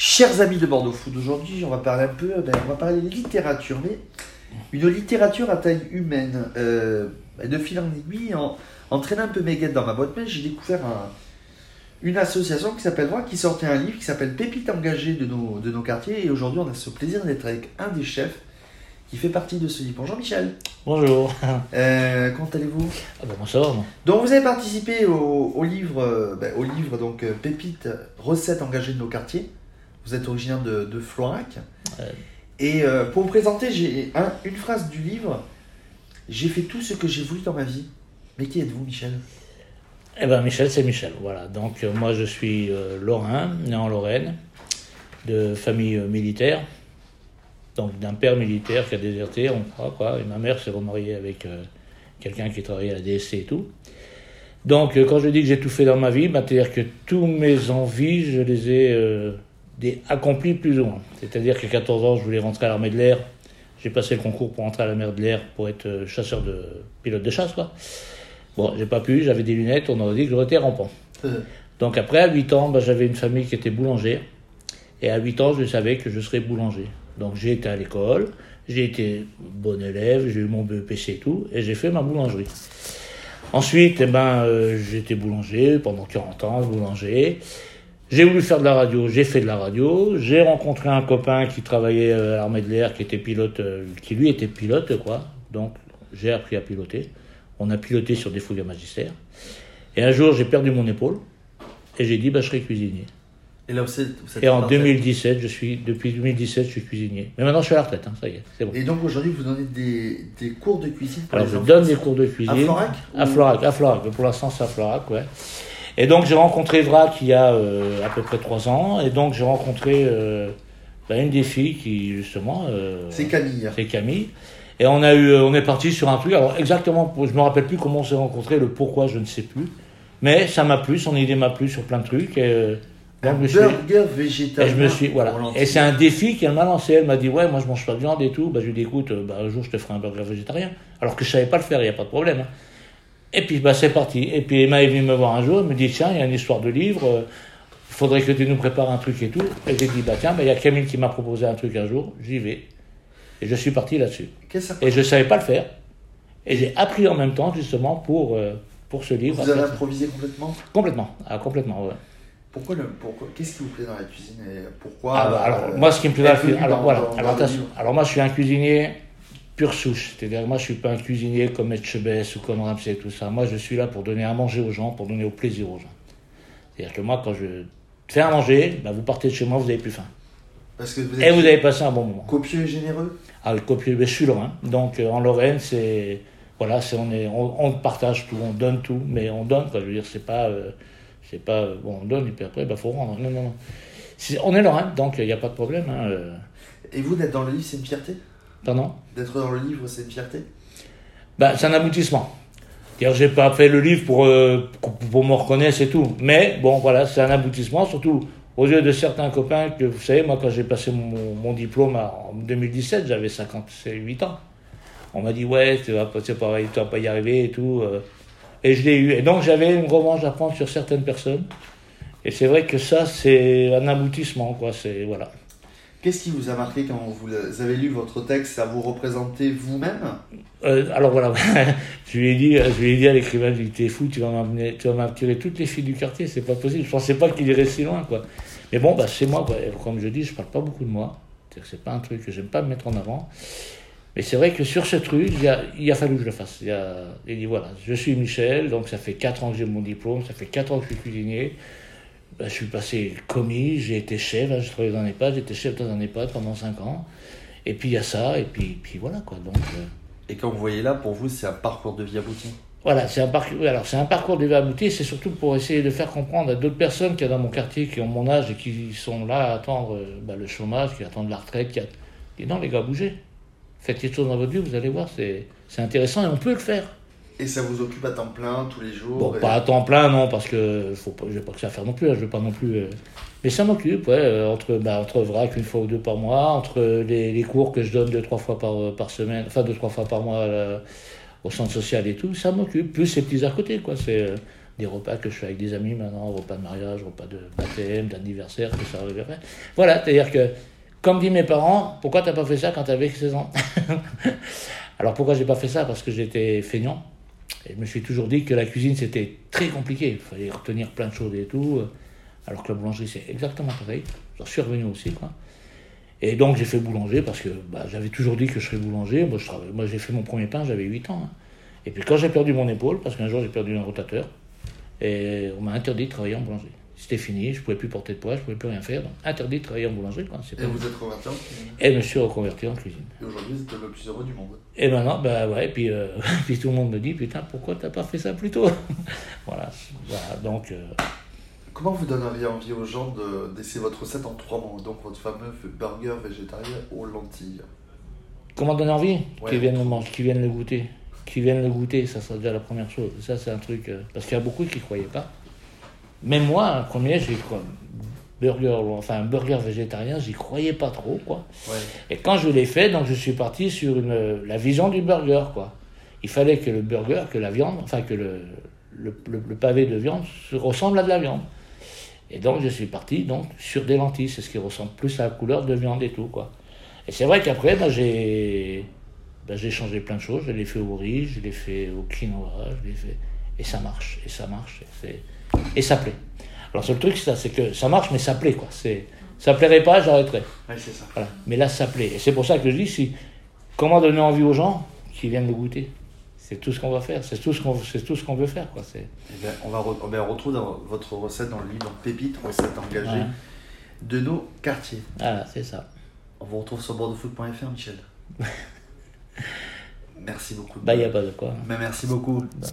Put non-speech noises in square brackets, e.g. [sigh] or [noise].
Chers amis de Bordeaux Food, aujourd'hui on va parler un peu, ben, on va parler littérature, mais une littérature à taille humaine. Euh, de fil en aiguille, en, en traînant un peu mes guettes dans ma boîte mail, j'ai découvert un- une association qui s'appelle moi, qui sortait un livre qui s'appelle Pépites engagées de nos, de nos quartiers, et aujourd'hui on a ce plaisir d'être avec un des chefs qui fait partie de ce livre. Bonjour Michel, Bonjour. Euh, comment allez-vous? Ah bon, ça va, moi. Donc vous avez participé au, au livre, euh, ben, au livre donc euh, Pépites recettes engagées de nos quartiers. Vous êtes originaire de, de Florac. Ouais. Et euh, pour vous présenter, j'ai un- une phrase du livre. J'ai fait tout ce que j'ai voulu dans ma vie. Mais qui êtes-vous, Michel? Eh ben Michel, c'est Michel. Voilà. Donc euh, moi je suis euh, lorrain, né en Lorraine, de famille militaire. Donc d'un père militaire qui a déserté, on croit quoi. Et ma mère s'est remariée avec quelqu'un qui travaillait à la DSC et tout. Donc quand je dis que j'ai tout fait dans ma vie, bah, c'est-à-dire que tous mes envies, je les ai des, accomplies plus ou moins. C'est-à-dire qu'à 14 ans, je voulais rentrer à l'armée de l'air. J'ai passé le concours pour rentrer à l'armée de l'air pour être euh, chasseur de pilote de chasse quoi. Bon, j'ai pas pu, j'avais des lunettes, on aurait dit que j'aurais été rampant. Euh, Donc après, à 8 ans, bah, j'avais une famille qui était boulanger. Et à 8 ans, je savais que je serais boulanger. Donc j'ai été à l'école, j'ai été bon élève, j'ai eu mon BEPC et tout, et j'ai fait ma boulangerie. Ensuite, eh ben, euh, été boulanger pendant 40 ans, boulanger. J'ai voulu faire de la radio, j'ai fait de la radio. J'ai rencontré un copain qui travaillait euh, à l'armée de l'air, qui était pilote, euh, qui lui était pilote, quoi. Donc j'ai appris à piloter. On a piloté sur des fouilles à magistère. Et un jour, j'ai perdu mon épaule. Et j'ai dit, bah, je serai cuisinier. Et là, vous êtes, vous êtes Et en parfait. 2017, je suis, depuis 2017, je suis cuisinier. Mais maintenant, je suis à la retraite, hein, ça y est, c'est bon. Et donc aujourd'hui, vous donnez des, des cours de cuisine pour Alors, les je enfants donne des cours de cuisine. À Florac À Florac, à Florac. Pour l'instant, c'est à Florac, ouais. Et donc, j'ai rencontré Vrac il y a euh, à peu près trois ans. Et donc, j'ai rencontré euh, bah, une des filles qui, justement. euh, C'est Camille. c'est Camille. Et on a eu, on est parti sur un truc. Alors exactement, je me rappelle plus comment on s'est rencontrés, le pourquoi, je ne sais plus. Mais ça m'a plu, son idée m'a plu sur plein de trucs. Et, donc, Un je me suis- burger et végétarien. je me suis, voilà. Et c'est un défi qu'elle m'a lancé. Elle m'a dit, ouais, moi je mange pas de viande et tout. Bah, je lui ai dit, écoute, bah, un jour je te ferai un burger végétarien. Alors que je savais pas le faire, il n'y a pas de problème. hein. Et puis, bah, c'est parti. Et puis Emma est venue me voir un jour, elle me dit, tiens, il y a une histoire de livre, euh, il faudrait que tu nous prépares un truc et tout. Et j'ai dit, bah, tiens, bah, il y a Camille qui m'a proposé un truc un jour, j'y vais. Et je suis parti là-dessus. Et je savais pas le faire. Et j'ai appris en même temps, justement, pour, euh, pour ce livre. Vous avez improvisé complètement? Complètement. Ah, complètement, ouais. Pourquoi le pourquoi Qu'est-ce qui vous plaît dans la cuisine et pourquoi Ah bah, alors, euh, moi, ce qui me plaît dans la cuisine. Voilà. Alors, moi, je suis un cuisinier pure souche. C'est-à-dire, moi, je suis pas un cuisinier comme Etchebest ou comme Ramsay et tout ça. Moi, je suis là pour donner à manger aux gens, pour donner au plaisir aux gens. C'est-à-dire que moi, quand je fais à manger, bah, vous partez de chez moi, vous avez plus faim. Parce que vous Et vous avez passé un bon moment. copieux et généreux? Ah, le copier, ben, je suis lorrain. Donc, euh, en Lorraine, c'est. Voilà, c'est, on, est, on, on partage tout, on donne tout, mais on donne, quoi. Je veux dire, c'est pas. euh, c'est pas. euh, bon, on donne, et puis après, il faut rendre. Non, non, non. C'est- on est lorrain, donc il n'y a pas de problème. Hein. Et vous, d'être dans le livre, c'est une fierté? Pardon D'être dans le livre, c'est une fierté? Ben, c'est un aboutissement. C'est-à-dire, j'ai pas fait le livre pour, euh, pour, me reconnaître, c'est tout. Mais bon, voilà, c'est un aboutissement, surtout aux yeux de certains copains que, vous savez, moi, quand j'ai passé mon, mon diplôme en 2017, j'avais 58 ans. On m'a dit, ouais, tu vas, c'est pareil, tu vas pas y arriver et tout. euh. Et je l'ai eu. Et donc, j'avais une revanche à prendre sur certaines personnes. Et c'est vrai que ça, c'est un aboutissement, quoi. C'est, voilà. Qu'est-ce qui vous a marqué quand vous avez lu votre texte Ça vous représentait vous-même? Euh, alors voilà, [laughs] je lui ai dit, je lui ai dit à l'écrivain, je lui fou, tu vas tu m'attirer toutes les filles du quartier, c'est pas possible. Je pensais pas qu'il irait si loin, quoi. Mais bon, bah, c'est moi, quoi. Comme je dis, je parle pas beaucoup de moi. C'est pas un truc que j'aime pas me mettre en avant. Mais c'est vrai que sur ce truc, il a, il a fallu que je le fasse. Il dit, voilà, je suis Michel, donc ça fait 4 ans que j'ai mon diplôme, ça fait 4 ans que je suis cuisinier. Bah, je suis passé commis, j'ai été chef, hein, j'ai travaillé dans un EHPAD, j'étais chef dans un EHPAD pendant 5 ans. Et puis il y a ça, et puis, puis voilà, quoi. Donc, euh, Et quand vous voyez là, pour vous, c'est un parcours de vie abouti? Voilà, c'est un. Alors c'est un parcours de vie abouti, c'est surtout pour essayer de faire comprendre à d'autres personnes qui y a dans mon quartier, qui ont mon âge et qui sont là à attendre euh, bah, le chômage, qui attendent la retraite, qui a... Et non les gars, bougez. Faites quelque chose dans votre vie, vous allez voir, c'est c'est intéressant et on peut le faire. Et ça vous occupe à temps plein tous les jours Bon, et- pas à temps plein, non, parce que faut pas, j'ai pas que ça à faire non plus, hein, je veux pas non plus. euh, Mais ça m'occupe, ouais, euh, entre, bah, entre vrac une fois ou deux par mois, entre les, les cours que je donne deux, trois fois par, euh, par semaine, enfin deux, trois fois par mois au centre social et tout, ça m'occupe. Plus ces petits à côté, quoi. C'est, euh, des repas que je fais avec des amis maintenant, repas de mariage, repas de baptême, d'anniversaire, que ça arrive après. Voilà, c'est-à-dire que, comme disent mes parents, pourquoi t'as pas fait ça quand t'avais 16 ans? [laughs] Alors pourquoi j'ai pas fait ça? Parce que j'étais feignant. Et je me suis toujours dit que la cuisine c'était très compliqué. Il fallait retenir plein de choses et tout. Alors que la boulangerie c'est exactement pareil. J'en suis revenu aussi, quoi. Et donc j'ai fait boulanger parce que bah, j'avais toujours dit que je serais boulanger. Moi, j'ai fait mon premier pain, j'avais 8 ans. hein. Et puis quand j'ai perdu mon épaule, parce qu'un jour j'ai perdu un rotateur, et on m'a interdit de travailler en boulangerie. C'était fini, je pouvais plus porter de poids, je pouvais plus rien faire. Donc interdit de travailler en boulangerie. Quoi. C'est Et pas- vous êtes converti en cuisine? Et je me suis reconverti en cuisine. Et aujourd'hui, vous êtes le plus heureux du monde. Et maintenant, bah ouais, puis, euh, [laughs] puis tout le monde me dit, putain, pourquoi t'as pas fait ça plus tôt? [laughs] Voilà, voilà, donc... euh, Comment vous donneriez envie aux gens de- d'essayer votre recette en trois mots? Donc votre fameux burger végétarien aux lentilles. Comment donner envie? Ouais. Qu'ils viennent le manger, qu'ils viennent le goûter. Qu'ils viennent le goûter, ça serait déjà la première chose. Ça, c'est un truc. euh, parce qu'il y a beaucoup qui ne croyaient pas. Même moi, j'ai burger, enfin un burger végétarien, j'y croyais pas trop, quoi. Ouais. Et quand je l'ai fait, donc je suis parti sur une, la vision du burger, quoi. Il fallait que le burger, que la viande, enfin que le, le, le- le pavé de viande se ressemble à de la viande. Et donc je suis parti donc sur des lentilles, c'est ce qui ressemble plus à la couleur de viande et tout, quoi. Et c'est vrai qu'après, ben, j'ai ben, j'ai changé plein de choses. Je l'ai fait au riz, je l'ai fait au quinoa, je l'ai fait... Et ça marche, et ça marche, et, c'est- et ça plaît. Alors, le truc, c'est ça, c'est que ça marche, mais ça plaît, quoi. C'est... Ça plairait pas, j'arrêterais. Ouais. Voilà. Mais là, ça plaît. Et c'est pour ça que je dis, si, comment donner envie aux gens qui viennent le goûter? C'est tout ce qu'on va faire, c'est tout ce qu'on, c'est tout ce qu'on veut faire, quoi. C'est... Eh ben, on, va re- on, ben, on retrouve dans votre recette dans le livre Pépite, recette engagée Ouais. de nos quartiers. Voilà, c'est ça. On vous retrouve sur bordeauxfoot.fr, Michel. [laughs] merci beaucoup. Bah, il n'y a pas de quoi. Mais merci beaucoup. Bah.